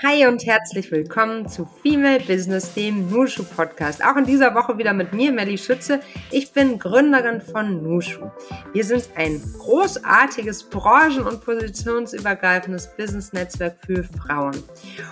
Hi und herzlich willkommen zu Female Business, dem Nushu Podcast. Auch in dieser Woche wieder mit mir, Melly Schütze. Ich bin Gründerin von Nushu. Wir sind ein großartiges branchen- und positionsübergreifendes Business-Netzwerk für Frauen.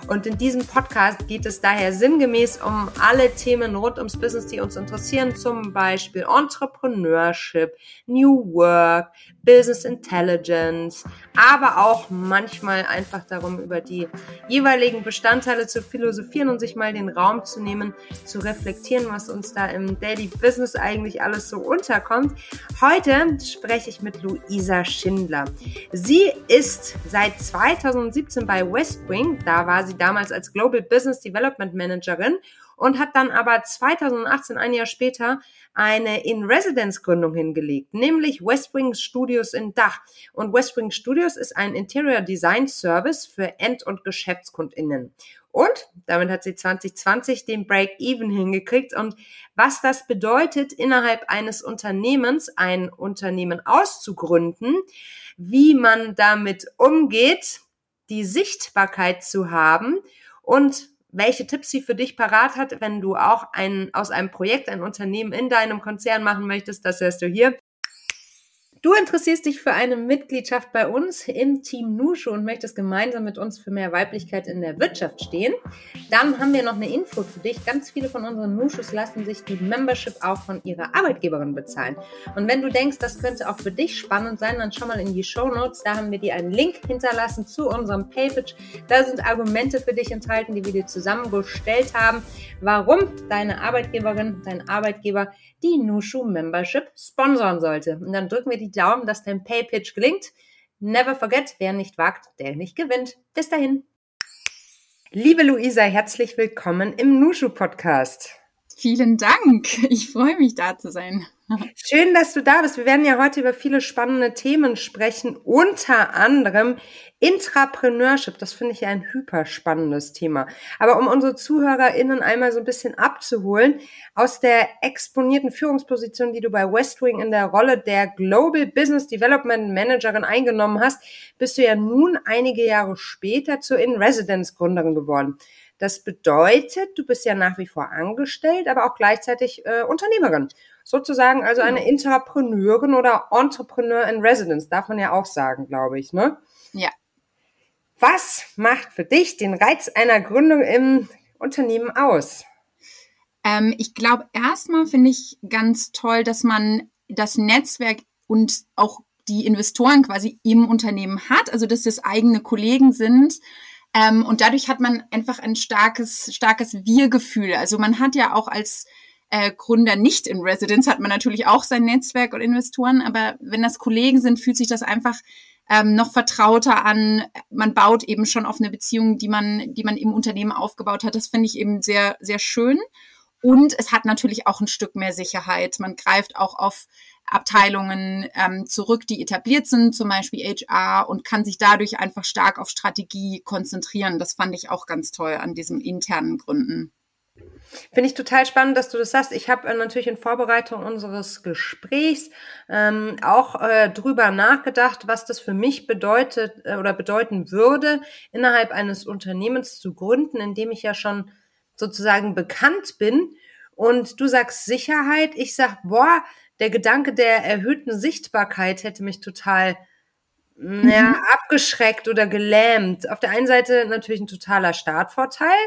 Und in diesem Podcast geht es daher sinngemäß um alle Themen rund ums Business, die uns interessieren, zum Beispiel Entrepreneurship, New Work, Business Intelligence, aber auch manchmal einfach darum, über die jeweiligen Bestandteile zu philosophieren und sich mal den Raum zu nehmen, zu reflektieren, was uns da im Daily Business eigentlich alles so unterkommt. Heute spreche ich mit Luisa Schindler. Sie ist seit 2017 bei Westwing, da war sie damals als Global Business Development Managerin und hat dann aber 2018, ein Jahr später, eine In-Residence-Gründung hingelegt, nämlich Westwing Studios in Dach. Und Westwing Studios ist ein Interior Design Service für End- und GeschäftskundInnen. Und damit hat sie 2020 den Break-Even hingekriegt. Und was das bedeutet, innerhalb eines Unternehmens ein Unternehmen auszugründen, wie man damit umgeht, die Sichtbarkeit zu haben und welche Tipps sie für dich parat hat, wenn du auch ein, aus einem Projekt ein Unternehmen in deinem Konzern machen möchtest. Das hörst du hier. Du interessierst dich für eine Mitgliedschaft bei uns im Team Nushu und möchtest gemeinsam mit uns für mehr Weiblichkeit in der Wirtschaft stehen. Dann haben wir noch eine Info für dich. Ganz viele von unseren Nushus lassen sich die Membership auch von ihrer Arbeitgeberin bezahlen. Und wenn du denkst, das könnte auch für dich spannend sein, dann schau mal in die Show Notes. Da haben wir dir einen Link hinterlassen zu unserem Paypage. Da sind Argumente für dich enthalten, die wir dir zusammengestellt haben, warum deine Arbeitgeberin, dein Arbeitgeber die Nushu Membership sponsern sollte. Und dann drücken wir die Daumen, dass dein Pay-Pitch gelingt. Never forget, wer nicht wagt, der nicht gewinnt. Bis dahin. Liebe Luisa, herzlich willkommen im Nushu Podcast. Vielen Dank. Ich freue mich, da zu sein. Schön, dass du da bist. Wir werden ja heute über viele spannende Themen sprechen, unter anderem Intrapreneurship. Das finde ich ja ein hyperspannendes Thema. Aber um unsere ZuhörerInnen einmal so ein bisschen abzuholen, aus der exponierten Führungsposition, die du bei Westwing in der Rolle der Global Business Development Managerin eingenommen hast, bist du ja nun einige Jahre später zur In-Residence-Gründerin geworden. Das bedeutet, du bist ja nach wie vor angestellt, aber auch gleichzeitig äh, Unternehmerin. Sozusagen also eine. Intrapreneurin oder Entrepreneur in Residence, darf man ja auch sagen, glaube ich, ne? Ja. Was macht für dich den Reiz einer Gründung im Unternehmen aus? Ähm, ich glaube, erstmal finde ich ganz toll, dass man das Netzwerk und auch die Investoren quasi im Unternehmen hat, also dass es eigene Kollegen sind ähm, und dadurch hat man einfach ein starkes, starkes Wir-Gefühl. Also man hat ja auch als äh, Gründer nicht in Residence, hat man natürlich auch sein Netzwerk und Investoren, aber wenn das Kollegen sind, fühlt sich das einfach ähm, noch vertrauter an. Man baut eben schon auf eine Beziehung, die man, die man im Unternehmen aufgebaut hat. Das finde ich eben sehr, sehr schön. Und es hat natürlich auch ein Stück mehr Sicherheit. Man greift auch auf Abteilungen ähm, zurück, die etabliert sind, zum Beispiel HR, und kann sich dadurch einfach stark auf Strategie konzentrieren. Das fand ich auch ganz toll an diesem internen Gründen. Finde ich total spannend, dass du das sagst. Ich habe äh, natürlich in Vorbereitung unseres Gesprächs ähm, auch äh, drüber nachgedacht, was das für mich bedeutet äh, oder bedeuten würde, innerhalb eines Unternehmens zu gründen, in dem ich ja schon sozusagen bekannt bin. Und du sagst Sicherheit, ich sag, boah, der Gedanke der erhöhten Sichtbarkeit hätte mich total ja, mhm. abgeschreckt oder gelähmt. Auf der einen Seite natürlich ein totaler Startvorteil,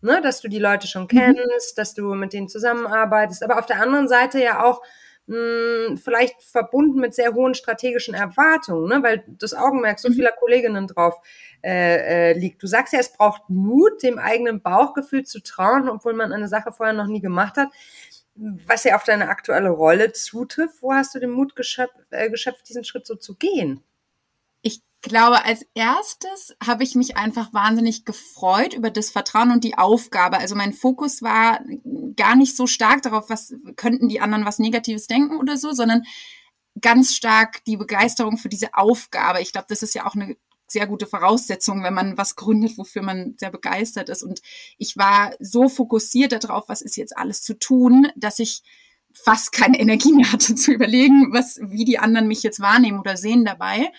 ne, dass du die Leute schon mhm. kennst, dass du mit denen zusammenarbeitest, aber auf der anderen Seite ja auch mh, vielleicht verbunden mit sehr hohen strategischen Erwartungen, ne, weil das Augenmerk so mhm. vieler Kolleginnen drauf äh, äh, liegt. Du sagst ja, es braucht Mut, dem eigenen Bauchgefühl zu trauen, obwohl man eine Sache vorher noch nie gemacht hat was ja auf deine aktuelle Rolle zutrifft. Wo hast du den Mut geschöpft, äh, geschöpft diesen Schritt so zu gehen? Ich glaube, als erstes habe ich mich einfach wahnsinnig gefreut über das Vertrauen und die Aufgabe. Also mein Fokus war gar nicht so stark darauf, was könnten die anderen was Negatives denken oder so, sondern ganz stark die Begeisterung für diese Aufgabe. Ich glaube, das ist ja auch eine sehr gute Voraussetzung, wenn man was gründet, wofür man sehr begeistert ist. Und ich war so fokussiert darauf, was ist jetzt alles zu tun, dass ich fast keine Energie mehr hatte zu überlegen, was, wie die anderen mich jetzt wahrnehmen oder sehen dabei.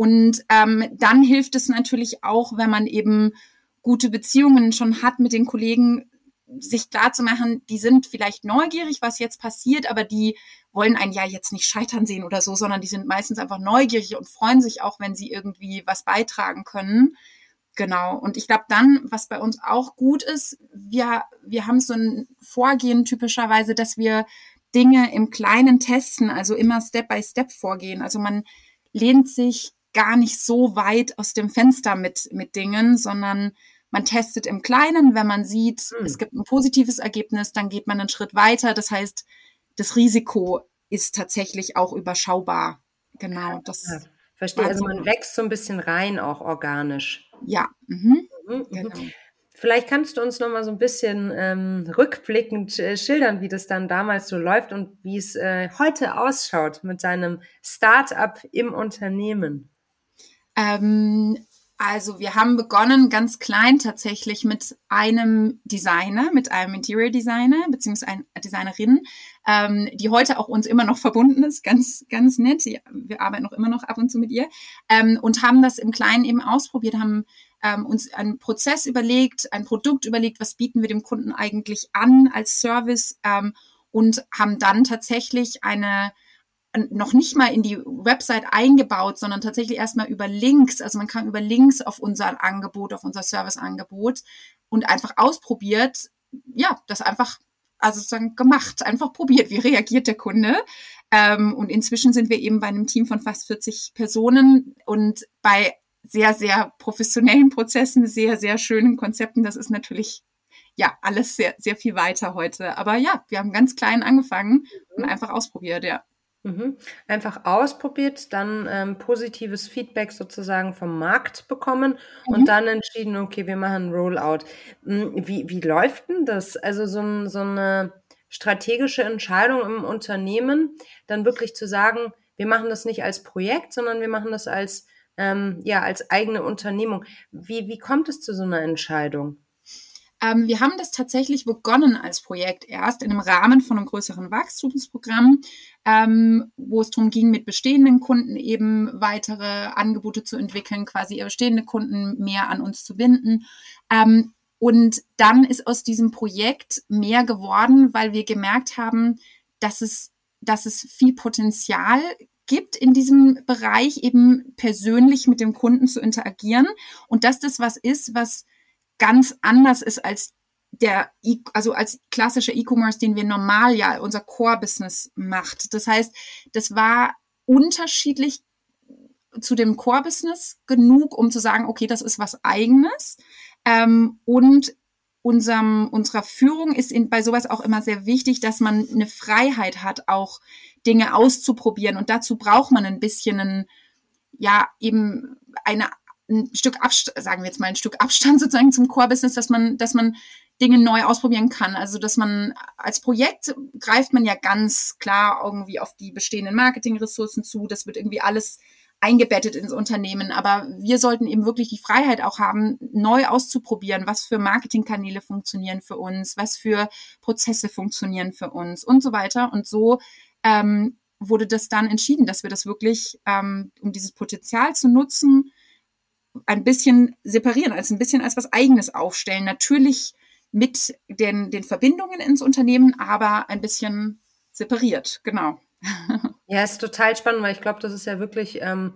Und ähm, dann hilft es natürlich auch, wenn man eben gute Beziehungen schon hat mit den Kollegen, sich klar zu machen, die sind vielleicht neugierig, was jetzt passiert, aber die wollen ein Jahr jetzt nicht scheitern sehen oder so, sondern die sind meistens einfach neugierig und freuen sich auch, wenn sie irgendwie was beitragen können. Genau. Und ich glaube dann, was bei uns auch gut ist, wir, wir haben so ein Vorgehen typischerweise, dass wir Dinge im Kleinen testen, also immer Step by Step vorgehen. Also man lehnt sich gar nicht so weit aus dem Fenster mit, mit Dingen, sondern man testet im Kleinen, wenn man sieht, hm. es gibt ein positives Ergebnis, dann geht man einen Schritt weiter. Das heißt, das Risiko ist tatsächlich auch überschaubar. Genau. Das ja, verstehe. Also man wächst so ein bisschen rein, auch organisch. Ja. Mhm. Mhm, mhm. Genau. Vielleicht kannst du uns noch mal so ein bisschen ähm, rückblickend äh, schildern, wie das dann damals so läuft und wie es äh, heute ausschaut mit deinem Start-up im Unternehmen. Ähm, also wir haben begonnen ganz klein tatsächlich mit einem Designer, mit einem Interior Designer beziehungsweise einer Designerin, ähm, die heute auch uns immer noch verbunden ist, ganz ganz nett. Wir arbeiten noch immer noch ab und zu mit ihr ähm, und haben das im Kleinen eben ausprobiert, haben ähm, uns einen Prozess überlegt, ein Produkt überlegt, was bieten wir dem Kunden eigentlich an als Service ähm, und haben dann tatsächlich eine noch nicht mal in die Website eingebaut, sondern tatsächlich erstmal über Links. Also man kann über Links auf unser Angebot, auf unser Serviceangebot und einfach ausprobiert, ja, das einfach, also sozusagen gemacht, einfach probiert, wie reagiert der Kunde. Ähm, und inzwischen sind wir eben bei einem Team von fast 40 Personen und bei sehr, sehr professionellen Prozessen, sehr, sehr schönen Konzepten. Das ist natürlich ja alles sehr, sehr viel weiter heute. Aber ja, wir haben ganz klein angefangen und mhm. einfach ausprobiert, ja. Mhm. Einfach ausprobiert, dann ähm, positives Feedback sozusagen vom Markt bekommen mhm. und dann entschieden, okay, wir machen Rollout. Hm, wie, wie läuft denn das? Also so, so eine strategische Entscheidung im Unternehmen, dann wirklich zu sagen, wir machen das nicht als Projekt, sondern wir machen das als, ähm, ja, als eigene Unternehmung. Wie, wie kommt es zu so einer Entscheidung? Ähm, wir haben das tatsächlich begonnen als Projekt erst in einem Rahmen von einem größeren Wachstumsprogramm, ähm, wo es darum ging, mit bestehenden Kunden eben weitere Angebote zu entwickeln, quasi ihre bestehende Kunden mehr an uns zu binden. Ähm, und dann ist aus diesem Projekt mehr geworden, weil wir gemerkt haben, dass es, dass es viel Potenzial gibt in diesem Bereich, eben persönlich mit dem Kunden zu interagieren und dass das was ist, was ganz anders ist als der, e also als klassischer E-Commerce, den wir normal ja unser Core-Business macht. Das heißt, das war unterschiedlich zu dem Core-Business genug, um zu sagen, okay, das ist was eigenes. Ähm, und unserem, unserer Führung ist in, bei sowas auch immer sehr wichtig, dass man eine Freiheit hat, auch Dinge auszuprobieren. Und dazu braucht man ein bisschen ein, ja, eben eine ein Stück Abstand, sagen wir jetzt mal ein Stück Abstand sozusagen zum Core-Business, dass man, dass man Dinge neu ausprobieren kann. Also, dass man als Projekt greift man ja ganz klar irgendwie auf die bestehenden Marketingressourcen zu. Das wird irgendwie alles eingebettet ins Unternehmen. Aber wir sollten eben wirklich die Freiheit auch haben, neu auszuprobieren, was für Marketingkanäle funktionieren für uns, was für Prozesse funktionieren für uns und so weiter. Und so ähm, wurde das dann entschieden, dass wir das wirklich, ähm, um dieses Potenzial zu nutzen, ein bisschen separieren, als ein bisschen als was Eigenes aufstellen. Natürlich mit den, den Verbindungen ins Unternehmen, aber ein bisschen separiert, genau. Ja, ist total spannend, weil ich glaube, das ist ja wirklich ähm,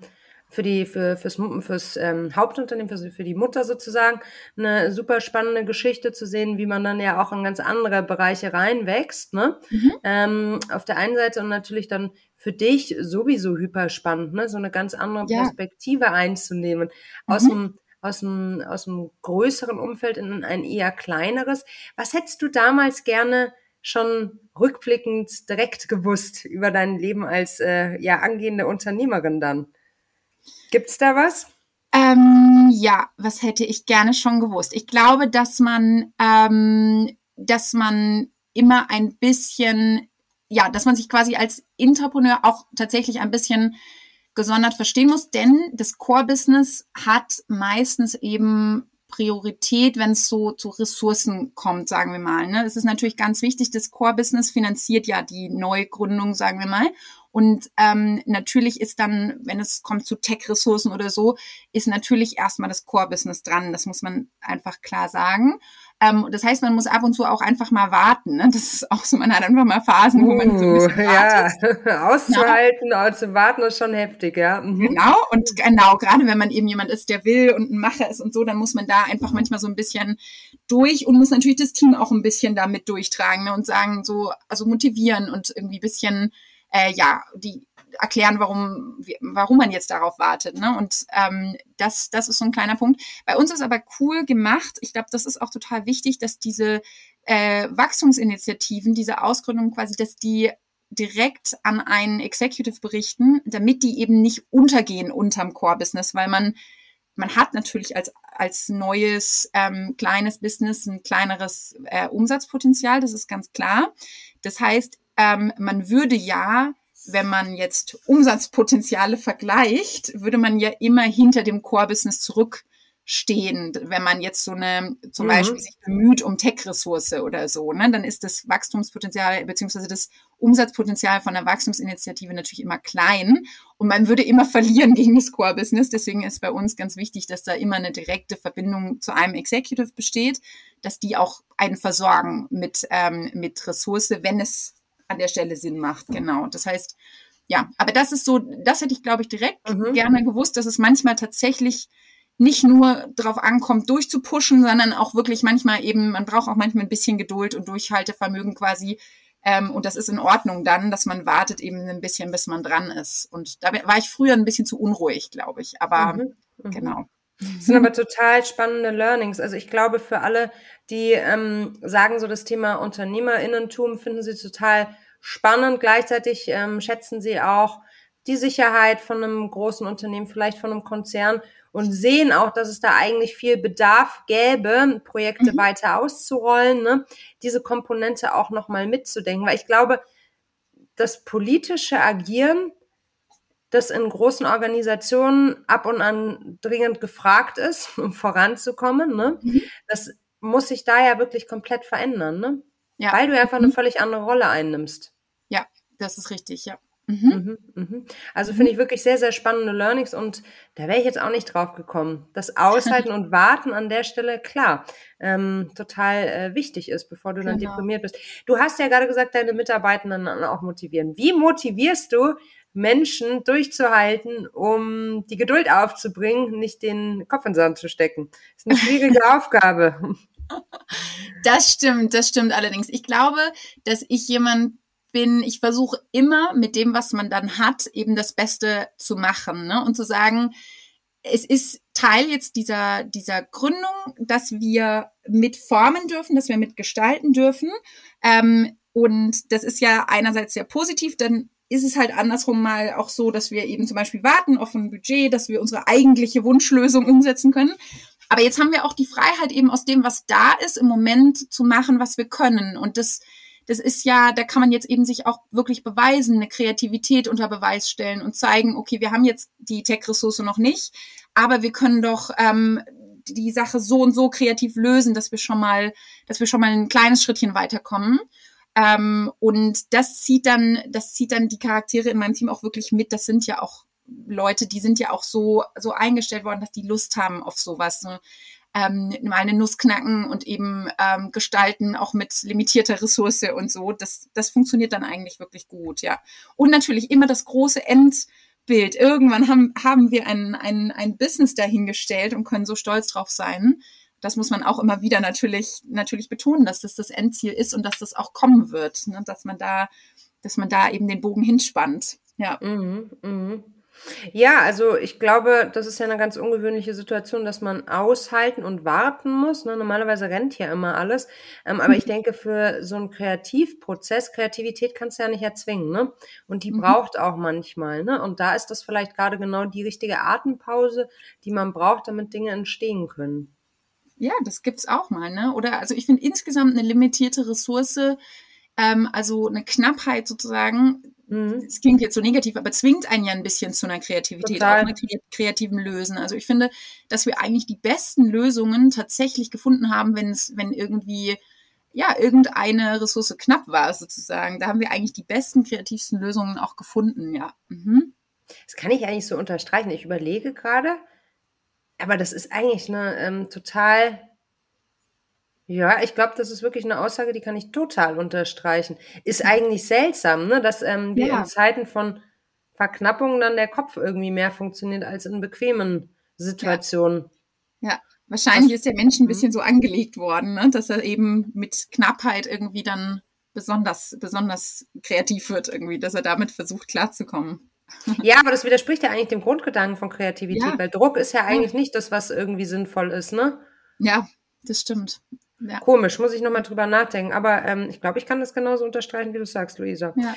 für die für fürs fürs ähm, Hauptunternehmen für, für die Mutter sozusagen eine super spannende Geschichte zu sehen, wie man dann ja auch in ganz andere Bereiche reinwächst. Ne? Mhm. Ähm, auf der einen Seite und natürlich dann für dich sowieso hyper spannend, ne? so eine ganz andere ja. Perspektive einzunehmen aus mhm. dem aus dem, aus dem größeren Umfeld in ein eher kleineres. Was hättest du damals gerne schon rückblickend direkt gewusst über dein Leben als äh, ja angehende Unternehmerin dann? Gibt's da was? Ähm, ja, was hätte ich gerne schon gewusst? Ich glaube, dass man, ähm, dass man immer ein bisschen, ja, dass man sich quasi als Entrepreneur auch tatsächlich ein bisschen gesondert verstehen muss, denn das Core-Business hat meistens eben Priorität, wenn es so zu Ressourcen kommt, sagen wir mal. Ne? Es ist natürlich ganz wichtig, das Core-Business finanziert ja die Neugründung, sagen wir mal. Und ähm, natürlich ist dann, wenn es kommt zu Tech-Ressourcen oder so, ist natürlich erstmal das Core-Business dran. Das muss man einfach klar sagen. Ähm, das heißt, man muss ab und zu auch einfach mal warten. Ne? Das ist auch so, man hat einfach mal Phasen, wo man so ein bisschen uh, wartet. Ja, auszuhalten, ja. zu warten ist schon heftig, ja. Mhm. Genau, und genau, gerade wenn man eben jemand ist, der will und ein Macher ist und so, dann muss man da einfach manchmal so ein bisschen durch und muss natürlich das Team auch ein bisschen damit durchtragen ne? und sagen, so, also motivieren und irgendwie ein bisschen, äh, ja, die erklären, warum, warum man jetzt darauf wartet. Ne? Und ähm, das, das ist so ein kleiner Punkt. Bei uns ist aber cool gemacht. Ich glaube, das ist auch total wichtig, dass diese äh, Wachstumsinitiativen, diese Ausgründung quasi, dass die direkt an einen Executive berichten, damit die eben nicht untergehen unterm Core-Business, weil man man hat natürlich als, als neues ähm, kleines Business ein kleineres äh, Umsatzpotenzial, das ist ganz klar. Das heißt, ähm, man würde ja wenn man jetzt Umsatzpotenziale vergleicht, würde man ja immer hinter dem Core-Business zurückstehen. Wenn man jetzt so eine, zum mhm. Beispiel sich bemüht um Tech-Ressource oder so, ne, dann ist das Wachstumspotenzial beziehungsweise das Umsatzpotenzial von einer Wachstumsinitiative natürlich immer klein und man würde immer verlieren gegen das Core-Business. Deswegen ist bei uns ganz wichtig, dass da immer eine direkte Verbindung zu einem Executive besteht, dass die auch einen versorgen mit, ähm, mit Ressource, wenn es an der Stelle Sinn macht. Genau. Das heißt, ja, aber das ist so, das hätte ich, glaube ich, direkt mhm. gerne gewusst, dass es manchmal tatsächlich nicht nur darauf ankommt, durchzupushen, sondern auch wirklich manchmal eben, man braucht auch manchmal ein bisschen Geduld und Durchhaltevermögen quasi. Ähm, und das ist in Ordnung dann, dass man wartet eben ein bisschen, bis man dran ist. Und da war ich früher ein bisschen zu unruhig, glaube ich. Aber mhm. Mhm. genau. Das sind aber total spannende Learnings. Also ich glaube, für alle, die ähm, sagen, so das Thema Unternehmerinnentum finden sie total spannend. Gleichzeitig ähm, schätzen sie auch die Sicherheit von einem großen Unternehmen, vielleicht von einem Konzern und sehen auch, dass es da eigentlich viel Bedarf gäbe, Projekte mhm. weiter auszurollen, ne? diese Komponente auch nochmal mitzudenken. Weil ich glaube, das politische Agieren das in großen Organisationen ab und an dringend gefragt ist, um voranzukommen. Ne? Mhm. Das muss sich da ja wirklich komplett verändern, ne? Ja. Weil du einfach mhm. eine völlig andere Rolle einnimmst. Das ist richtig, ja. Mhm. Mhm, mhm. Also finde ich wirklich sehr, sehr spannende Learnings und da wäre ich jetzt auch nicht drauf gekommen. Das Aushalten und Warten an der Stelle, klar, ähm, total äh, wichtig ist, bevor du dann genau. deprimiert bist. Du hast ja gerade gesagt, deine Mitarbeitenden auch motivieren. Wie motivierst du Menschen durchzuhalten, um die Geduld aufzubringen, nicht den Kopf in den Sand zu stecken. Das ist eine schwierige Aufgabe. Das stimmt, das stimmt allerdings. Ich glaube, dass ich jemand bin, ich versuche immer mit dem, was man dann hat, eben das Beste zu machen ne? und zu sagen, es ist Teil jetzt dieser, dieser Gründung, dass wir mitformen dürfen, dass wir mitgestalten dürfen. Ähm, und das ist ja einerseits sehr positiv, denn ist es halt andersrum mal auch so, dass wir eben zum Beispiel warten auf ein Budget, dass wir unsere eigentliche Wunschlösung umsetzen können. Aber jetzt haben wir auch die Freiheit eben aus dem, was da ist, im Moment zu machen, was wir können. Und das, das ist ja, da kann man jetzt eben sich auch wirklich beweisen, eine Kreativität unter Beweis stellen und zeigen, okay, wir haben jetzt die Tech-Ressource noch nicht, aber wir können doch ähm, die Sache so und so kreativ lösen, dass wir schon mal, dass wir schon mal ein kleines Schrittchen weiterkommen. Ähm, und das zieht dann, das zieht dann die Charaktere in meinem Team auch wirklich mit. Das sind ja auch Leute, die sind ja auch so, so eingestellt worden, dass die Lust haben auf sowas. Ähm, mal eine Nuss knacken und eben ähm, gestalten, auch mit limitierter Ressource und so. Das, das funktioniert dann eigentlich wirklich gut, ja. Und natürlich immer das große Endbild. Irgendwann haben, haben wir ein, ein, ein Business dahingestellt und können so stolz drauf sein das muss man auch immer wieder natürlich, natürlich betonen, dass das das Endziel ist und dass das auch kommen wird, ne? dass man da, dass man da eben den Bogen hinspannt. Ja. Mhm, mhm. Ja, also ich glaube, das ist ja eine ganz ungewöhnliche Situation, dass man aushalten und warten muss. Ne? Normalerweise rennt ja immer alles. Ähm, aber ich denke, für so einen Kreativprozess, Kreativität kannst du ja nicht erzwingen. Ne? Und die mhm. braucht auch manchmal. Ne? Und da ist das vielleicht gerade genau die richtige Atempause, die man braucht, damit Dinge entstehen können. Ja, das gibt's auch mal, ne? Oder also ich finde insgesamt eine limitierte Ressource, ähm, also eine Knappheit sozusagen, mhm. das klingt jetzt so negativ, aber zwingt einen ja ein bisschen zu einer Kreativität, Total. auch einer kreativen Lösen. Also ich finde, dass wir eigentlich die besten Lösungen tatsächlich gefunden haben, wenn es, wenn irgendwie ja, irgendeine Ressource knapp war, sozusagen. Da haben wir eigentlich die besten, kreativsten Lösungen auch gefunden, ja. Mhm. Das kann ich eigentlich so unterstreichen. Ich überlege gerade, aber das ist eigentlich eine ähm, total, ja, ich glaube, das ist wirklich eine Aussage, die kann ich total unterstreichen. Ist eigentlich seltsam, ne, dass ähm, ja. in Zeiten von Verknappung dann der Kopf irgendwie mehr funktioniert als in bequemen Situationen. Ja. ja. Wahrscheinlich Was, ist der Mensch ein mhm. bisschen so angelegt worden, ne? dass er eben mit Knappheit irgendwie dann besonders, besonders kreativ wird, irgendwie, dass er damit versucht klarzukommen. Ja, aber das widerspricht ja eigentlich dem Grundgedanken von Kreativität, ja. weil Druck ist ja eigentlich nicht das, was irgendwie sinnvoll ist, ne? Ja, das stimmt. Ja. Komisch, muss ich nochmal drüber nachdenken. Aber ähm, ich glaube, ich kann das genauso unterstreichen, wie du sagst, Luisa. Ja.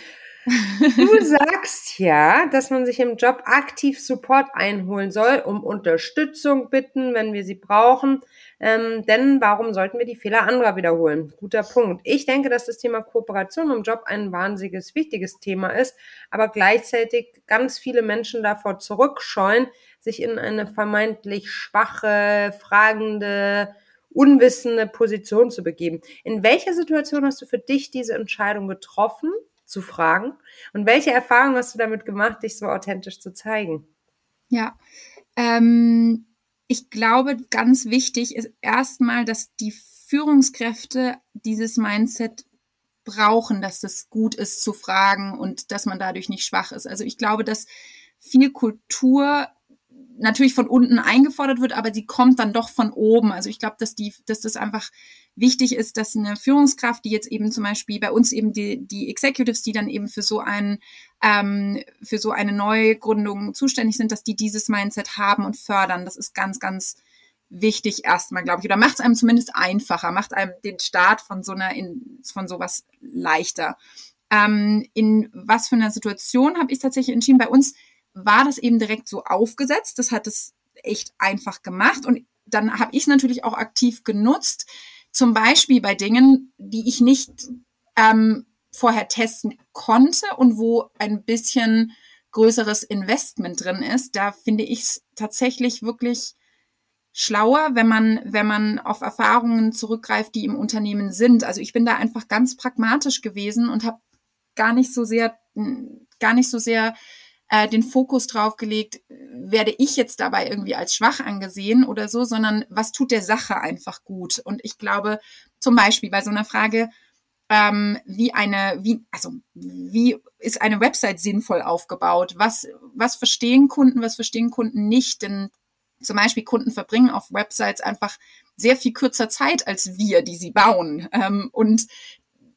Du sagst ja, dass man sich im Job aktiv Support einholen soll, um Unterstützung bitten, wenn wir sie brauchen. Ähm, denn warum sollten wir die Fehler anderer wiederholen? Guter Punkt. Ich denke, dass das Thema Kooperation im Job ein wahnsinniges, wichtiges Thema ist, aber gleichzeitig ganz viele Menschen davor zurückscheuen, sich in eine vermeintlich schwache, fragende, unwissende Position zu begeben. In welcher Situation hast du für dich diese Entscheidung getroffen? zu fragen. Und welche Erfahrungen hast du damit gemacht, dich so authentisch zu zeigen? Ja, ähm, ich glaube, ganz wichtig ist erstmal, dass die Führungskräfte dieses Mindset brauchen, dass es gut ist zu fragen und dass man dadurch nicht schwach ist. Also ich glaube, dass viel Kultur natürlich von unten eingefordert wird, aber sie kommt dann doch von oben. Also ich glaube, dass die, dass das einfach wichtig ist, dass eine Führungskraft, die jetzt eben zum Beispiel bei uns eben die, die Executives, die dann eben für so ein, ähm, für so eine Neugründung zuständig sind, dass die dieses Mindset haben und fördern. Das ist ganz, ganz wichtig erstmal, glaube ich. Oder macht es einem zumindest einfacher, macht einem den Start von so einer, in, von sowas leichter. Ähm, in was für einer Situation habe ich tatsächlich entschieden? Bei uns war das eben direkt so aufgesetzt. Das hat es echt einfach gemacht. Und dann habe ich es natürlich auch aktiv genutzt. Zum Beispiel bei Dingen, die ich nicht ähm, vorher testen konnte und wo ein bisschen größeres Investment drin ist. Da finde ich es tatsächlich wirklich schlauer, wenn man, wenn man auf Erfahrungen zurückgreift, die im Unternehmen sind. Also ich bin da einfach ganz pragmatisch gewesen und habe gar nicht so sehr, gar nicht so sehr äh, den Fokus drauf gelegt, werde ich jetzt dabei irgendwie als schwach angesehen oder so, sondern was tut der Sache einfach gut. Und ich glaube, zum Beispiel bei so einer Frage, ähm, wie eine, wie, also wie ist eine Website sinnvoll aufgebaut? Was, was verstehen Kunden, was verstehen Kunden nicht? Denn zum Beispiel Kunden verbringen auf Websites einfach sehr viel kürzer Zeit als wir, die sie bauen. Ähm, und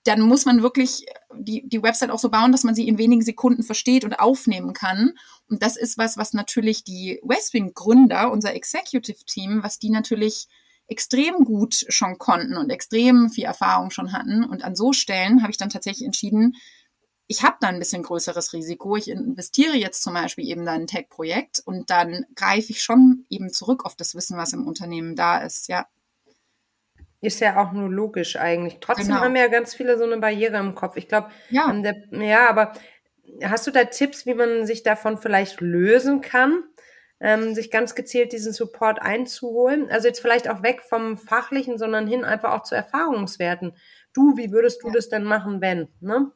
dann muss man wirklich die, die Website auch so bauen, dass man sie in wenigen Sekunden versteht und aufnehmen kann. Und das ist was, was natürlich die Westwing-Gründer, unser Executive-Team, was die natürlich extrem gut schon konnten und extrem viel Erfahrung schon hatten. Und an so Stellen habe ich dann tatsächlich entschieden, ich habe da ein bisschen größeres Risiko. Ich investiere jetzt zum Beispiel eben da ein Tech-Projekt und dann greife ich schon eben zurück auf das Wissen, was im Unternehmen da ist. Ja. Ist ja auch nur logisch eigentlich. Trotzdem genau. haben ja ganz viele so eine Barriere im Kopf. Ich glaube, ja. Ähm, ja, aber hast du da Tipps, wie man sich davon vielleicht lösen kann? Ähm, sich ganz gezielt diesen Support einzuholen. Also jetzt vielleicht auch weg vom Fachlichen, sondern hin einfach auch zu Erfahrungswerten. Du, wie würdest du ja. das denn machen, wenn? Ne?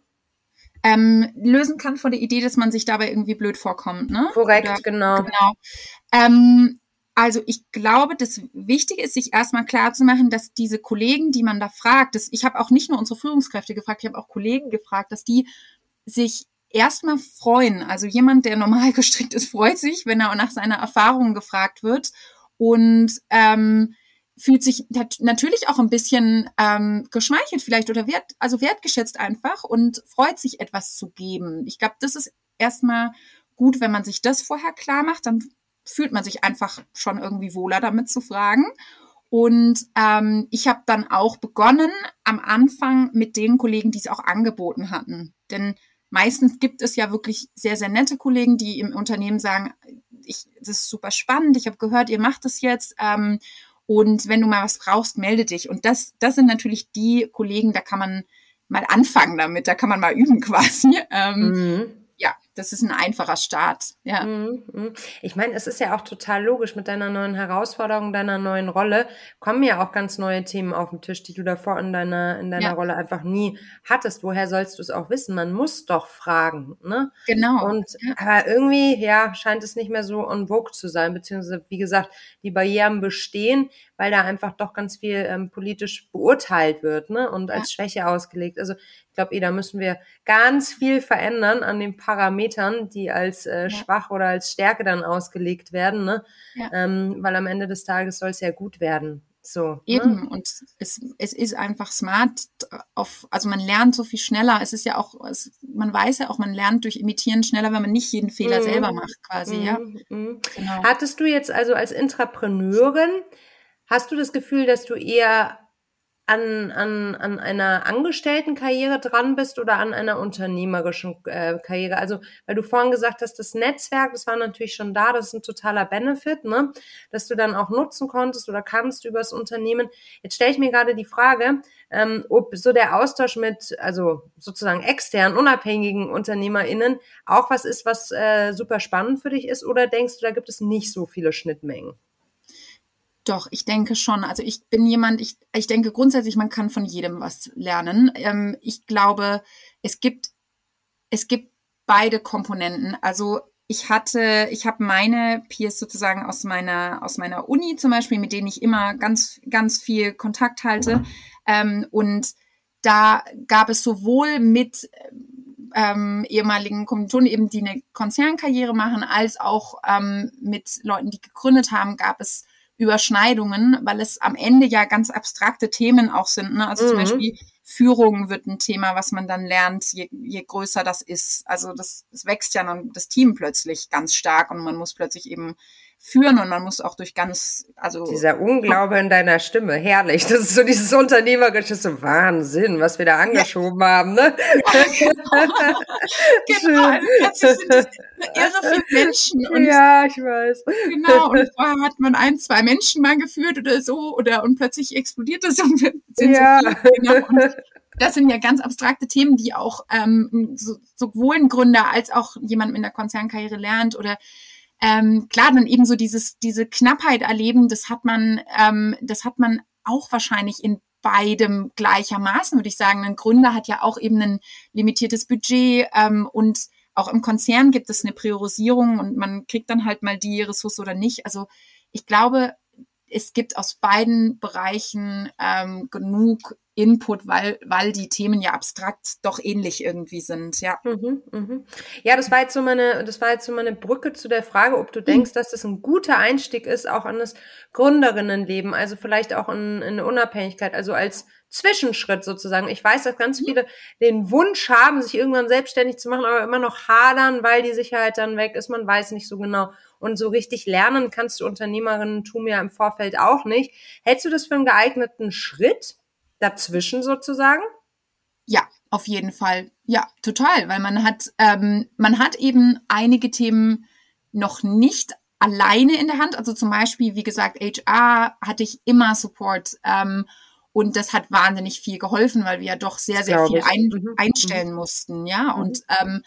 Ähm, lösen kann von der Idee, dass man sich dabei irgendwie blöd vorkommt, ne? Korrekt, Oder, genau. genau. Ähm, also ich glaube, das Wichtige ist, sich erstmal klar zu machen, dass diese Kollegen, die man da fragt, dass, ich habe auch nicht nur unsere Führungskräfte gefragt, ich habe auch Kollegen gefragt, dass die sich erstmal freuen. Also jemand, der normal gestrickt ist, freut sich, wenn er nach seiner Erfahrung gefragt wird und ähm, fühlt sich natürlich auch ein bisschen ähm, geschmeichelt vielleicht oder wert, also wertgeschätzt einfach und freut sich etwas zu geben. Ich glaube, das ist erstmal gut, wenn man sich das vorher klar macht, dann fühlt man sich einfach schon irgendwie wohler damit zu fragen. Und ähm, ich habe dann auch begonnen am Anfang mit den Kollegen, die es auch angeboten hatten. Denn meistens gibt es ja wirklich sehr, sehr nette Kollegen, die im Unternehmen sagen, ich, das ist super spannend, ich habe gehört, ihr macht das jetzt. Ähm, und wenn du mal was brauchst, melde dich. Und das, das sind natürlich die Kollegen, da kann man mal anfangen damit, da kann man mal üben quasi. Ähm, mhm. Das ist ein einfacher Start. Ja. Mhm, mhm. Ich meine, es ist ja auch total logisch mit deiner neuen Herausforderung, deiner neuen Rolle kommen ja auch ganz neue Themen auf den Tisch, die du davor in deiner in deiner ja. Rolle einfach nie hattest. Woher sollst du es auch wissen? Man muss doch fragen, ne? Genau. Und ja. aber irgendwie ja scheint es nicht mehr so on vogue zu sein, beziehungsweise wie gesagt die Barrieren bestehen, weil da einfach doch ganz viel ähm, politisch beurteilt wird, ne? Und als ja. Schwäche ausgelegt. Also ich glaube, eh, da müssen wir ganz viel verändern an den Parametern, die als äh, ja. schwach oder als Stärke dann ausgelegt werden, ne? Ja. Ähm, weil am Ende des Tages soll es ja gut werden. So, ne? Eben, ne? und es, es ist einfach smart auf, also man lernt so viel schneller. Es ist ja auch, es, man weiß ja auch, man lernt durch Imitieren schneller, wenn man nicht jeden Fehler mhm. selber macht, quasi, mhm. ja. Mhm. Genau. Hattest du jetzt also als Intrapreneurin, hast du das Gefühl, dass du eher an, an, an einer Angestelltenkarriere dran bist oder an einer unternehmerischen äh, Karriere? Also, weil du vorhin gesagt hast, das Netzwerk, das war natürlich schon da, das ist ein totaler Benefit, ne? dass du dann auch nutzen konntest oder kannst übers Unternehmen. Jetzt stelle ich mir gerade die Frage, ähm, ob so der Austausch mit, also sozusagen externen, unabhängigen UnternehmerInnen auch was ist, was äh, super spannend für dich ist oder denkst du, da gibt es nicht so viele Schnittmengen? Doch, ich denke schon. Also ich bin jemand, ich, ich denke grundsätzlich, man kann von jedem was lernen. Ähm, ich glaube, es gibt, es gibt beide Komponenten. Also ich hatte, ich habe meine Peers sozusagen aus meiner, aus meiner Uni zum Beispiel, mit denen ich immer ganz, ganz viel Kontakt halte. Ähm, und da gab es sowohl mit ähm, ehemaligen Kommilitonen eben, die eine Konzernkarriere machen, als auch ähm, mit Leuten, die gegründet haben, gab es Überschneidungen, weil es am Ende ja ganz abstrakte Themen auch sind. Ne? Also mhm. zum Beispiel Führung wird ein Thema, was man dann lernt, je, je größer das ist. Also das, das wächst ja dann das Team plötzlich ganz stark und man muss plötzlich eben führen und man muss auch durch ganz, also. Dieser Unglaube in deiner Stimme, herrlich. Das ist so dieses unternehmerische so Wahnsinn, was wir da angeschoben ja. haben, ne? genau, plötzlich sind das irre viele Menschen. Und ja, ich weiß. Genau, und vorher hat man ein, zwei Menschen mal geführt oder so, oder, und plötzlich explodiert das und wir sind ja. so viele, genau. Und das sind ja ganz abstrakte Themen, die auch ähm, so, sowohl ein Gründer als auch jemand in der Konzernkarriere lernt oder ähm, klar, dann eben so dieses, diese Knappheit erleben, das hat man, ähm, das hat man auch wahrscheinlich in beidem gleichermaßen, würde ich sagen. Ein Gründer hat ja auch eben ein limitiertes Budget ähm, und auch im Konzern gibt es eine Priorisierung und man kriegt dann halt mal die Ressource oder nicht. Also ich glaube, es gibt aus beiden Bereichen ähm, genug Input, weil, weil die Themen ja abstrakt doch ähnlich irgendwie sind, ja. Mhm, mhm. Ja, das war jetzt so meine, das war jetzt so meine Brücke zu der Frage, ob du mhm. denkst, dass das ein guter Einstieg ist, auch an das Gründerinnenleben, also vielleicht auch in, in Unabhängigkeit, also als Zwischenschritt sozusagen. Ich weiß, dass ganz mhm. viele den Wunsch haben, sich irgendwann selbstständig zu machen, aber immer noch hadern, weil die Sicherheit dann weg ist. Man weiß nicht so genau. Und so richtig lernen kannst du Unternehmerinnen-Tum ja im Vorfeld auch nicht. Hältst du das für einen geeigneten Schritt dazwischen sozusagen? Ja, auf jeden Fall. Ja, total, weil man hat, ähm, man hat eben einige Themen noch nicht alleine in der Hand. Also zum Beispiel, wie gesagt, HR hatte ich immer Support. Ähm, und das hat wahnsinnig viel geholfen, weil wir ja doch sehr, sehr viel ein, mhm. einstellen mussten, ja. Mhm. Und, ähm,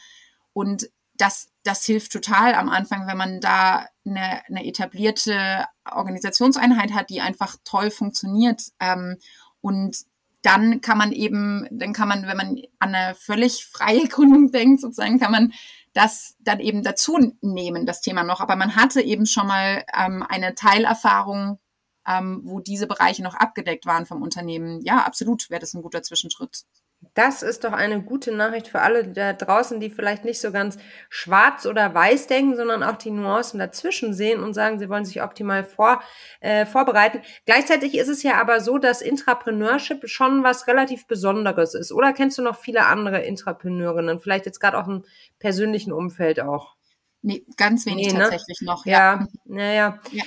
und das, das hilft total am Anfang, wenn man da eine, eine etablierte Organisationseinheit hat, die einfach toll funktioniert. Ähm, und dann kann man eben, dann kann man, wenn man an eine völlig freie Gründung denkt, sozusagen, kann man das dann eben dazu nehmen, das Thema noch. Aber man hatte eben schon mal ähm, eine Teilerfahrung, ähm, wo diese Bereiche noch abgedeckt waren vom Unternehmen. Ja, absolut wäre das ein guter Zwischenschritt. Das ist doch eine gute Nachricht für alle da draußen, die vielleicht nicht so ganz schwarz oder weiß denken, sondern auch die Nuancen dazwischen sehen und sagen, sie wollen sich optimal vor, äh, vorbereiten. Gleichzeitig ist es ja aber so, dass Intrapreneurship schon was relativ Besonderes ist. Oder kennst du noch viele andere Intrapreneurinnen? Vielleicht jetzt gerade auch im persönlichen Umfeld auch? Nee, ganz wenig nee, ne? tatsächlich noch. Ja, naja. Ja.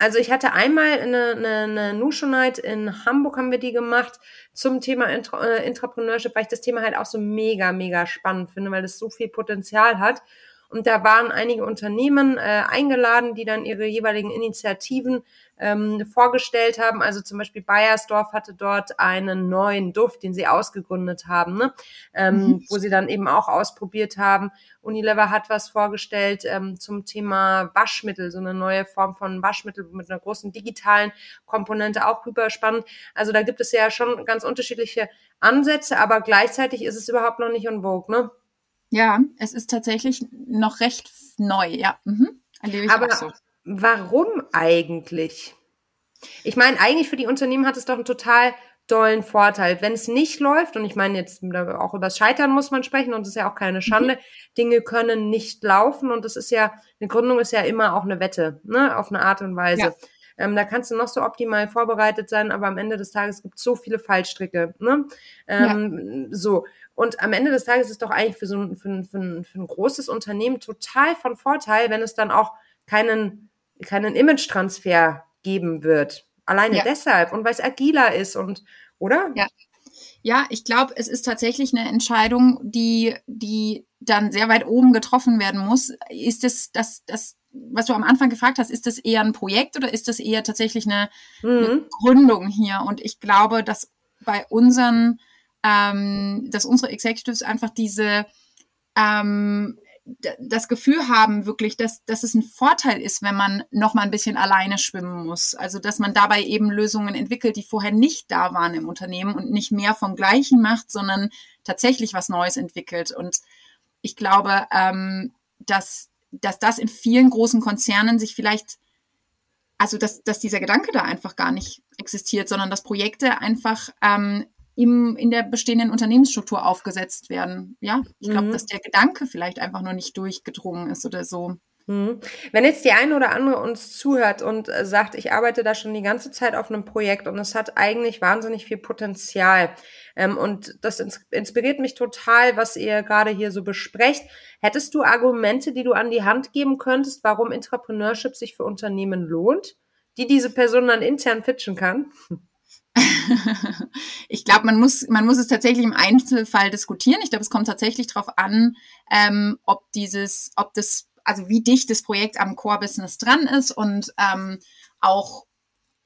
Also ich hatte einmal eine, eine, eine Nushu Night in Hamburg haben wir die gemacht zum Thema Intra äh, Intrapreneurship, weil ich das Thema halt auch so mega, mega spannend finde, weil es so viel Potenzial hat. Und da waren einige Unternehmen äh, eingeladen, die dann ihre jeweiligen Initiativen ähm, vorgestellt haben. Also zum Beispiel Bayersdorf hatte dort einen neuen Duft, den sie ausgegründet haben, ne? ähm, mhm. wo sie dann eben auch ausprobiert haben. Unilever hat was vorgestellt ähm, zum Thema Waschmittel, so eine neue Form von Waschmittel mit einer großen digitalen Komponente, auch hyperspannend. Also da gibt es ja schon ganz unterschiedliche Ansätze, aber gleichzeitig ist es überhaupt noch nicht on vogue, ne? Ja, es ist tatsächlich noch recht neu, ja. Mhm. Aber so. warum eigentlich? Ich meine, eigentlich für die Unternehmen hat es doch einen total dollen Vorteil. Wenn es nicht läuft, und ich meine jetzt auch über das Scheitern muss man sprechen und es ist ja auch keine mhm. Schande, mhm. Dinge können nicht laufen und das ist ja, eine Gründung ist ja immer auch eine Wette, ne, auf eine Art und Weise. Ja. Ähm, da kannst du noch so optimal vorbereitet sein, aber am Ende des Tages gibt es so viele Fallstricke. Ne? Ähm, ja. So. Und am Ende des Tages ist es doch eigentlich für so ein, für, für, für ein großes Unternehmen total von Vorteil, wenn es dann auch keinen, keinen Image-Transfer geben wird. Alleine ja. deshalb und weil es agiler ist und, oder? Ja. Ja, ich glaube, es ist tatsächlich eine Entscheidung, die, die dann sehr weit oben getroffen werden muss. Ist es das, das, was du am Anfang gefragt hast, ist das eher ein Projekt oder ist das eher tatsächlich eine, mhm. eine Gründung hier? Und ich glaube, dass bei unseren, ähm, dass unsere Executives einfach diese ähm, das Gefühl haben wirklich, dass, dass es ein Vorteil ist, wenn man noch mal ein bisschen alleine schwimmen muss. Also, dass man dabei eben Lösungen entwickelt, die vorher nicht da waren im Unternehmen und nicht mehr vom Gleichen macht, sondern tatsächlich was Neues entwickelt. Und ich glaube, ähm, dass, dass das in vielen großen Konzernen sich vielleicht, also dass, dass dieser Gedanke da einfach gar nicht existiert, sondern dass Projekte einfach ähm, im, in der bestehenden Unternehmensstruktur aufgesetzt werden. Ja, ich glaube, mhm. dass der Gedanke vielleicht einfach nur nicht durchgedrungen ist oder so. Mhm. Wenn jetzt die eine oder andere uns zuhört und äh, sagt, ich arbeite da schon die ganze Zeit auf einem Projekt und es hat eigentlich wahnsinnig viel Potenzial ähm, und das ins inspiriert mich total, was ihr gerade hier so besprecht. Hättest du Argumente, die du an die Hand geben könntest, warum Entrepreneurship sich für Unternehmen lohnt, die diese Person dann intern pitchen kann? ich glaube, man muss, man muss es tatsächlich im Einzelfall diskutieren. Ich glaube, es kommt tatsächlich darauf an, ähm, ob dieses, ob das, also wie dicht das Projekt am Core-Business dran ist und ähm, auch,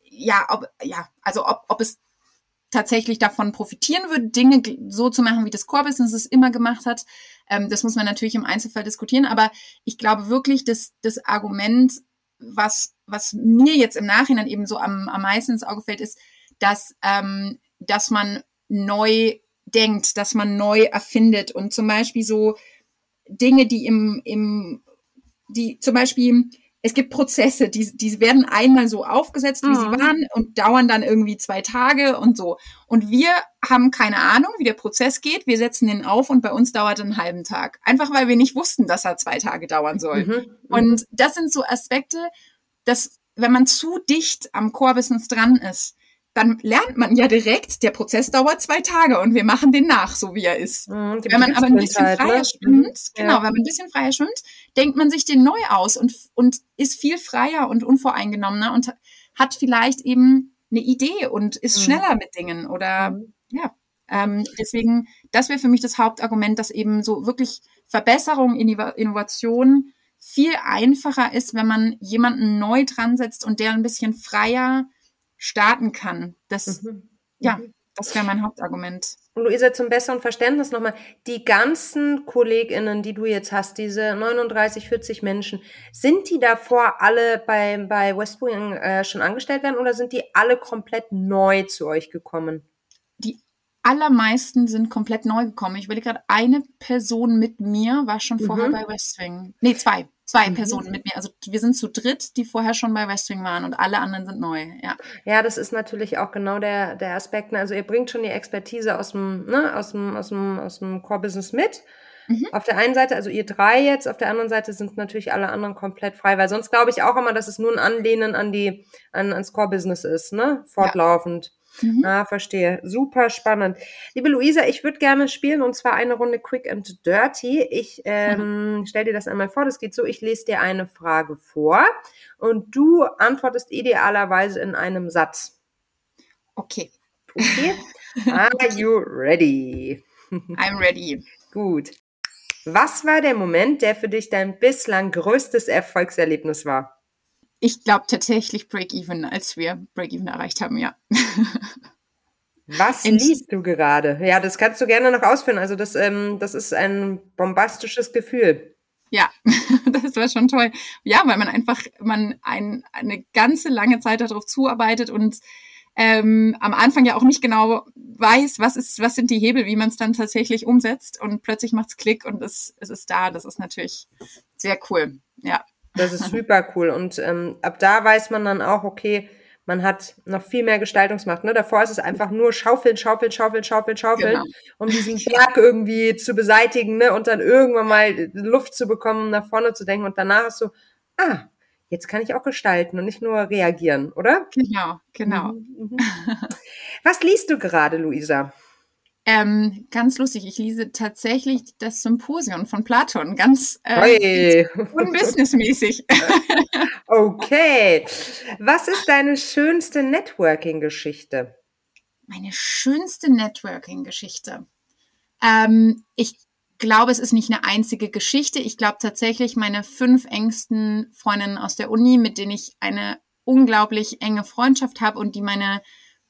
ja, ob, ja, also ob, ob es tatsächlich davon profitieren würde, Dinge so zu machen, wie das Core-Business es immer gemacht hat. Ähm, das muss man natürlich im Einzelfall diskutieren. Aber ich glaube wirklich, dass das Argument, was, was mir jetzt im Nachhinein eben so am, am meisten ins Auge fällt, ist, dass, ähm, dass man neu denkt, dass man neu erfindet und zum Beispiel so Dinge, die im, im die zum Beispiel, es gibt Prozesse, die, die werden einmal so aufgesetzt, wie mhm. sie waren und dauern dann irgendwie zwei Tage und so. Und wir haben keine Ahnung, wie der Prozess geht. Wir setzen den auf und bei uns dauert er einen halben Tag. Einfach weil wir nicht wussten, dass er zwei Tage dauern soll. Mhm. mhm. Und das sind so Aspekte, dass wenn man zu dicht am Core-Business dran ist, dann lernt man ja direkt, der Prozess dauert zwei Tage und wir machen den nach, so wie er ist. Mhm, wenn man aber ein bisschen halt, freier ne? schwimmt, mhm, genau, ja. wenn man ein bisschen freier schwimmt, denkt man sich den neu aus und, und ist viel freier und unvoreingenommener und hat vielleicht eben eine Idee und ist mhm. schneller mit Dingen oder mhm. ja. Ähm, deswegen, das wäre für mich das Hauptargument, dass eben so wirklich Verbesserung, Innovation viel einfacher ist, wenn man jemanden neu dran setzt und der ein bisschen freier starten kann. Das, mhm. ja, mhm. das wäre mein Hauptargument. Und Luisa, zum besseren Verständnis nochmal, die ganzen KollegInnen, die du jetzt hast, diese 39, 40 Menschen, sind die davor alle bei, bei Westwing äh, schon angestellt werden oder sind die alle komplett neu zu euch gekommen? Allermeisten sind komplett neu gekommen. Ich will gerade, eine Person mit mir war schon vorher mhm. bei Westwing. Nee, zwei zwei mhm. Personen mit mir. Also wir sind zu dritt, die vorher schon bei Westwing waren und alle anderen sind neu. Ja, ja das ist natürlich auch genau der, der Aspekt. Ne? Also ihr bringt schon die Expertise aus dem, ne, aus dem, aus dem, aus dem Core-Business mit. Mhm. Auf der einen Seite, also ihr drei jetzt, auf der anderen Seite sind natürlich alle anderen komplett frei, weil sonst glaube ich auch immer, dass es nur ein Anlehnen an die, an, ans Core-Business ist, ne? Fortlaufend. Ja. Mhm. Ah, verstehe. Super spannend. Liebe Luisa, ich würde gerne spielen und zwar eine Runde Quick and Dirty. Ich ähm, mhm. stell dir das einmal vor. Das geht so: Ich lese dir eine Frage vor und du antwortest idealerweise in einem Satz. Okay. Okay. Are you ready? I'm ready. Gut. Was war der Moment, der für dich dein bislang größtes Erfolgserlebnis war? Ich glaube tatsächlich Break-Even, als wir Break-Even erreicht haben, ja. Was liest du gerade? Ja, das kannst du gerne noch ausführen. Also das, ähm, das ist ein bombastisches Gefühl. Ja, das war schon toll. Ja, weil man einfach, man ein, eine ganze lange Zeit darauf zuarbeitet und ähm, am Anfang ja auch nicht genau weiß, was ist, was sind die Hebel, wie man es dann tatsächlich umsetzt und plötzlich macht es Klick und es, es ist da. Das ist natürlich sehr cool. Ja. Das ist super cool. Und ähm, ab da weiß man dann auch, okay, man hat noch viel mehr Gestaltungsmacht. Ne? Davor ist es einfach nur schaufeln, schaufeln, schaufeln, schaufeln, schaufeln, genau. um diesen Berg irgendwie zu beseitigen ne? und dann irgendwann mal Luft zu bekommen, nach vorne zu denken und danach ist so, ah, jetzt kann ich auch gestalten und nicht nur reagieren, oder? Genau, genau. Mhm, mhm. Was liest du gerade, Luisa? Ähm, ganz lustig, ich lese tatsächlich das Symposium von Platon, ganz äh, unbusinessmäßig. okay. Was ist deine schönste Networking-Geschichte? Meine schönste Networking-Geschichte. Ähm, ich glaube, es ist nicht eine einzige Geschichte. Ich glaube tatsächlich, meine fünf engsten Freundinnen aus der Uni, mit denen ich eine unglaublich enge Freundschaft habe und die meine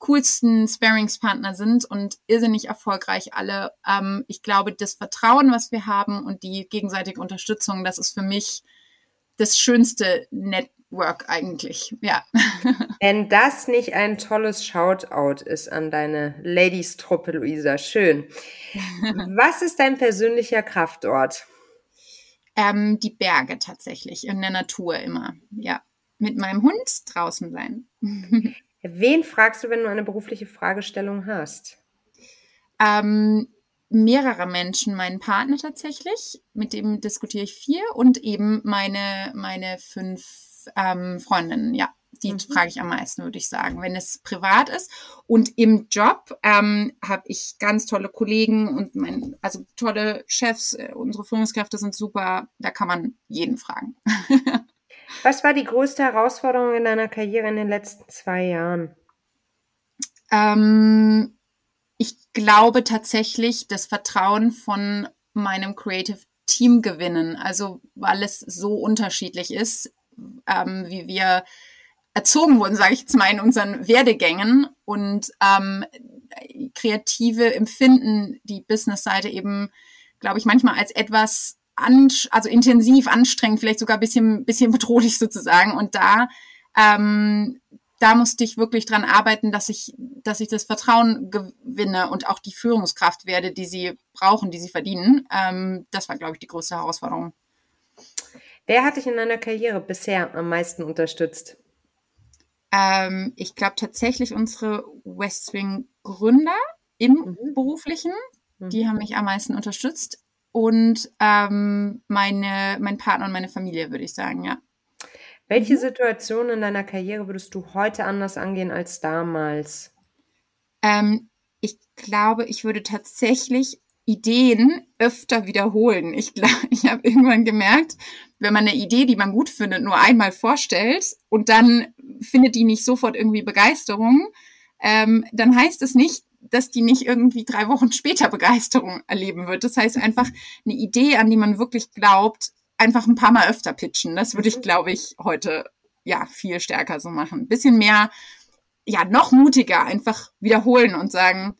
coolsten Sparingspartner sind und irrsinnig erfolgreich alle. Ähm, ich glaube, das Vertrauen, was wir haben und die gegenseitige Unterstützung, das ist für mich das schönste Network eigentlich. Ja. Wenn das nicht ein tolles Shoutout ist an deine Ladies-Truppe, Luisa, schön. Was ist dein persönlicher Kraftort? Ähm, die Berge tatsächlich, in der Natur immer. Ja, mit meinem Hund draußen sein. Wen fragst du, wenn du eine berufliche Fragestellung hast? Ähm, mehrere Menschen, meinen Partner tatsächlich, mit dem diskutiere ich viel und eben meine, meine fünf ähm, Freundinnen, ja. Die mhm. frage ich am meisten, würde ich sagen, wenn es privat ist. Und im Job ähm, habe ich ganz tolle Kollegen und mein, also tolle Chefs. Äh, unsere Führungskräfte sind super. Da kann man jeden fragen. Was war die größte Herausforderung in deiner Karriere in den letzten zwei Jahren? Ähm, ich glaube tatsächlich, das Vertrauen von meinem Creative Team gewinnen. Also weil es so unterschiedlich ist, ähm, wie wir erzogen wurden, sage ich jetzt mal, in unseren Werdegängen und ähm, kreative empfinden die Business-Seite eben, glaube ich, manchmal als etwas also intensiv, anstrengend, vielleicht sogar ein bisschen, bisschen bedrohlich sozusagen. Und da, ähm, da musste ich wirklich dran arbeiten, dass ich, dass ich das Vertrauen gewinne und auch die Führungskraft werde, die sie brauchen, die sie verdienen. Ähm, das war, glaube ich, die größte Herausforderung. Wer hat dich in deiner Karriere bisher am meisten unterstützt? Ähm, ich glaube tatsächlich unsere Westwing Gründer im mhm. beruflichen. Die mhm. haben mich am meisten unterstützt und ähm, meine, mein Partner und meine Familie, würde ich sagen, ja. Welche mhm. Situation in deiner Karriere würdest du heute anders angehen als damals? Ähm, ich glaube, ich würde tatsächlich Ideen öfter wiederholen. Ich glaube, ich habe irgendwann gemerkt, wenn man eine Idee, die man gut findet, nur einmal vorstellt und dann findet die nicht sofort irgendwie Begeisterung, ähm, dann heißt es nicht, dass die nicht irgendwie drei Wochen später Begeisterung erleben wird. Das heißt einfach eine Idee, an die man wirklich glaubt, einfach ein paar Mal öfter pitchen. Das würde ich, mhm. glaube ich, heute ja viel stärker so machen. Ein bisschen mehr, ja, noch mutiger einfach wiederholen und sagen,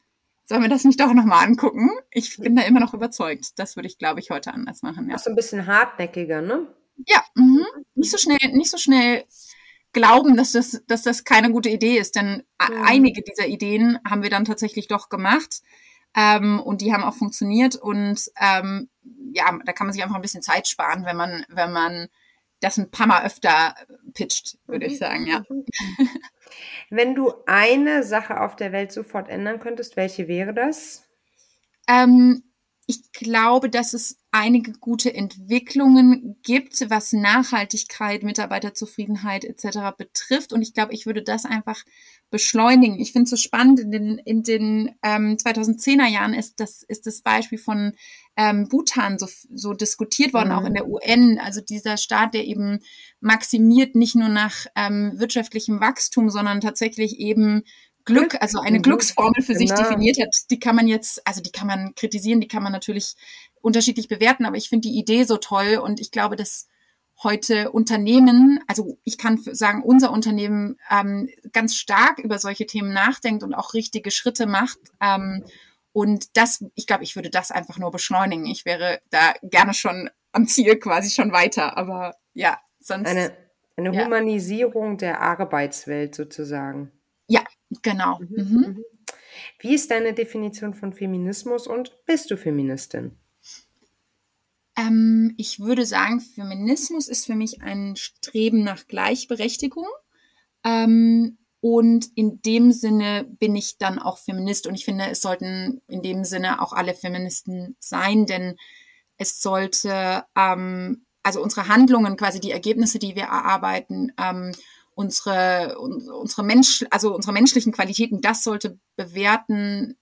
sollen wir das nicht doch nochmal angucken? Ich bin da immer noch überzeugt. Das würde ich, glaube ich, heute anders machen. Ja. Auch so ein bisschen hartnäckiger, ne? Ja, mhm. nicht so schnell, nicht so schnell glauben, dass das, dass das keine gute Idee ist. Denn mhm. einige dieser Ideen haben wir dann tatsächlich doch gemacht. Ähm, und die haben auch funktioniert. Und ähm, ja, da kann man sich einfach ein bisschen Zeit sparen, wenn man, wenn man das ein paar Mal öfter pitcht, würde ich mhm. sagen, ja. Mhm. Wenn du eine Sache auf der Welt sofort ändern könntest, welche wäre das? Ähm, ich glaube, dass es einige gute Entwicklungen gibt, was Nachhaltigkeit, Mitarbeiterzufriedenheit etc. betrifft. Und ich glaube, ich würde das einfach beschleunigen. Ich finde es so spannend, in den, in den ähm, 2010er Jahren ist das, ist das Beispiel von ähm, Bhutan so, so diskutiert worden, mhm. auch in der UN. Also dieser Staat, der eben maximiert nicht nur nach ähm, wirtschaftlichem Wachstum, sondern tatsächlich eben Glück, also eine mhm. Glücksformel für sich genau. definiert hat, die kann man jetzt, also die kann man kritisieren, die kann man natürlich unterschiedlich bewerten, aber ich finde die Idee so toll und ich glaube, dass heute Unternehmen, also ich kann sagen, unser Unternehmen ähm, ganz stark über solche Themen nachdenkt und auch richtige Schritte macht. Ähm, und das, ich glaube, ich würde das einfach nur beschleunigen. Ich wäre da gerne schon am Ziel quasi schon weiter, aber ja, sonst. Eine, eine ja. Humanisierung der Arbeitswelt sozusagen. Ja, genau. Mhm. Mhm. mhm. Wie ist deine Definition von Feminismus und bist du Feministin? Ähm, ich würde sagen, Feminismus ist für mich ein Streben nach Gleichberechtigung. Ähm, und in dem Sinne bin ich dann auch Feminist. Und ich finde, es sollten in dem Sinne auch alle Feministen sein, denn es sollte, ähm, also unsere Handlungen, quasi die Ergebnisse, die wir erarbeiten, ähm, unsere, unsere Mensch, also unsere menschlichen Qualitäten, das sollte bewerten,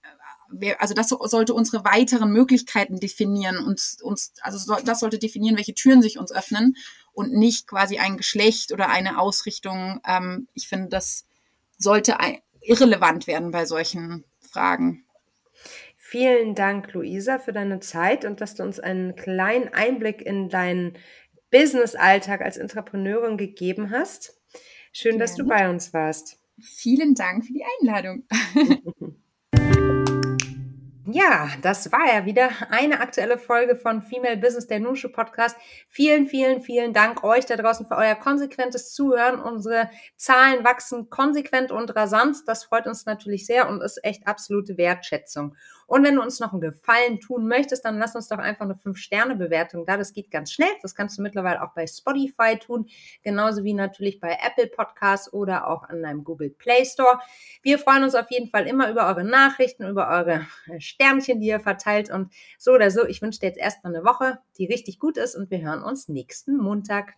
also das sollte unsere weiteren Möglichkeiten definieren und uns, also das sollte definieren, welche Türen sich uns öffnen und nicht quasi ein Geschlecht oder eine Ausrichtung. Ähm, ich finde, das sollte irrelevant werden bei solchen Fragen. Vielen Dank, Luisa, für deine Zeit und dass du uns einen kleinen Einblick in deinen Business-Alltag als Entrepreneurin gegeben hast. Schön, Gerne. dass du bei uns warst. Vielen Dank für die Einladung. Ja, das war ja wieder eine aktuelle Folge von Female Business, der Nusche Podcast. Vielen, vielen, vielen Dank euch da draußen für euer konsequentes Zuhören. Unsere Zahlen wachsen konsequent und rasant. Das freut uns natürlich sehr und ist echt absolute Wertschätzung. Und wenn du uns noch einen Gefallen tun möchtest, dann lass uns doch einfach eine 5-Sterne-Bewertung da. Das geht ganz schnell. Das kannst du mittlerweile auch bei Spotify tun, genauso wie natürlich bei Apple Podcasts oder auch an deinem Google Play Store. Wir freuen uns auf jeden Fall immer über eure Nachrichten, über eure Sternchen, die ihr verteilt. Und so oder so, ich wünsche dir jetzt erstmal eine Woche, die richtig gut ist und wir hören uns nächsten Montag.